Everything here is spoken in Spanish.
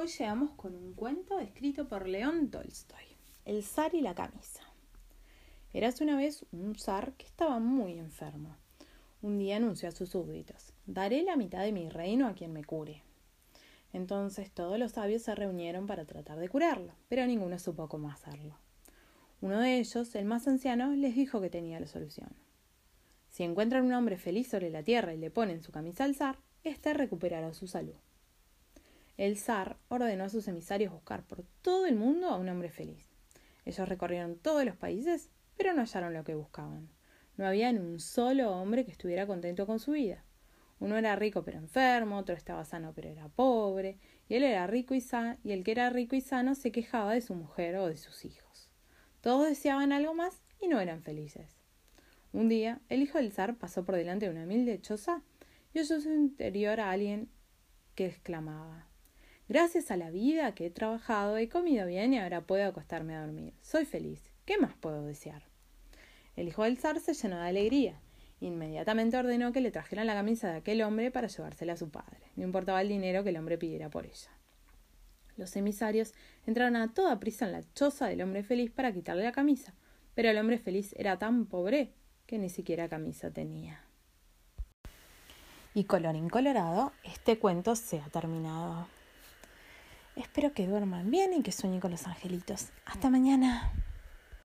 Hoy llegamos con un cuento escrito por León Tolstoy, El zar y la camisa. Eras una vez un zar que estaba muy enfermo. Un día anunció a sus súbditos, daré la mitad de mi reino a quien me cure. Entonces todos los sabios se reunieron para tratar de curarlo, pero ninguno supo cómo hacerlo. Uno de ellos, el más anciano, les dijo que tenía la solución. Si encuentran un hombre feliz sobre la tierra y le ponen su camisa al zar, éste recuperará su salud el zar ordenó a sus emisarios buscar por todo el mundo a un hombre feliz. Ellos recorrieron todos los países, pero no hallaron lo que buscaban. No había ni un solo hombre que estuviera contento con su vida. Uno era rico pero enfermo, otro estaba sano pero era pobre, y él era rico y sano, y el que era rico y sano se quejaba de su mujer o de sus hijos. Todos deseaban algo más y no eran felices. Un día, el hijo del zar pasó por delante de una humilde choza y oyó su interior a alguien que exclamaba Gracias a la vida que he trabajado, he comido bien y ahora puedo acostarme a dormir. Soy feliz. ¿Qué más puedo desear? El hijo del zar se llenó de alegría. Inmediatamente ordenó que le trajeran la camisa de aquel hombre para llevársela a su padre. No importaba el dinero que el hombre pidiera por ella. Los emisarios entraron a toda prisa en la choza del hombre feliz para quitarle la camisa, pero el hombre feliz era tan pobre que ni siquiera camisa tenía. Y colorín colorado, este cuento se ha terminado. Espero que duerman bien y que sueñen con los angelitos. Hasta mañana.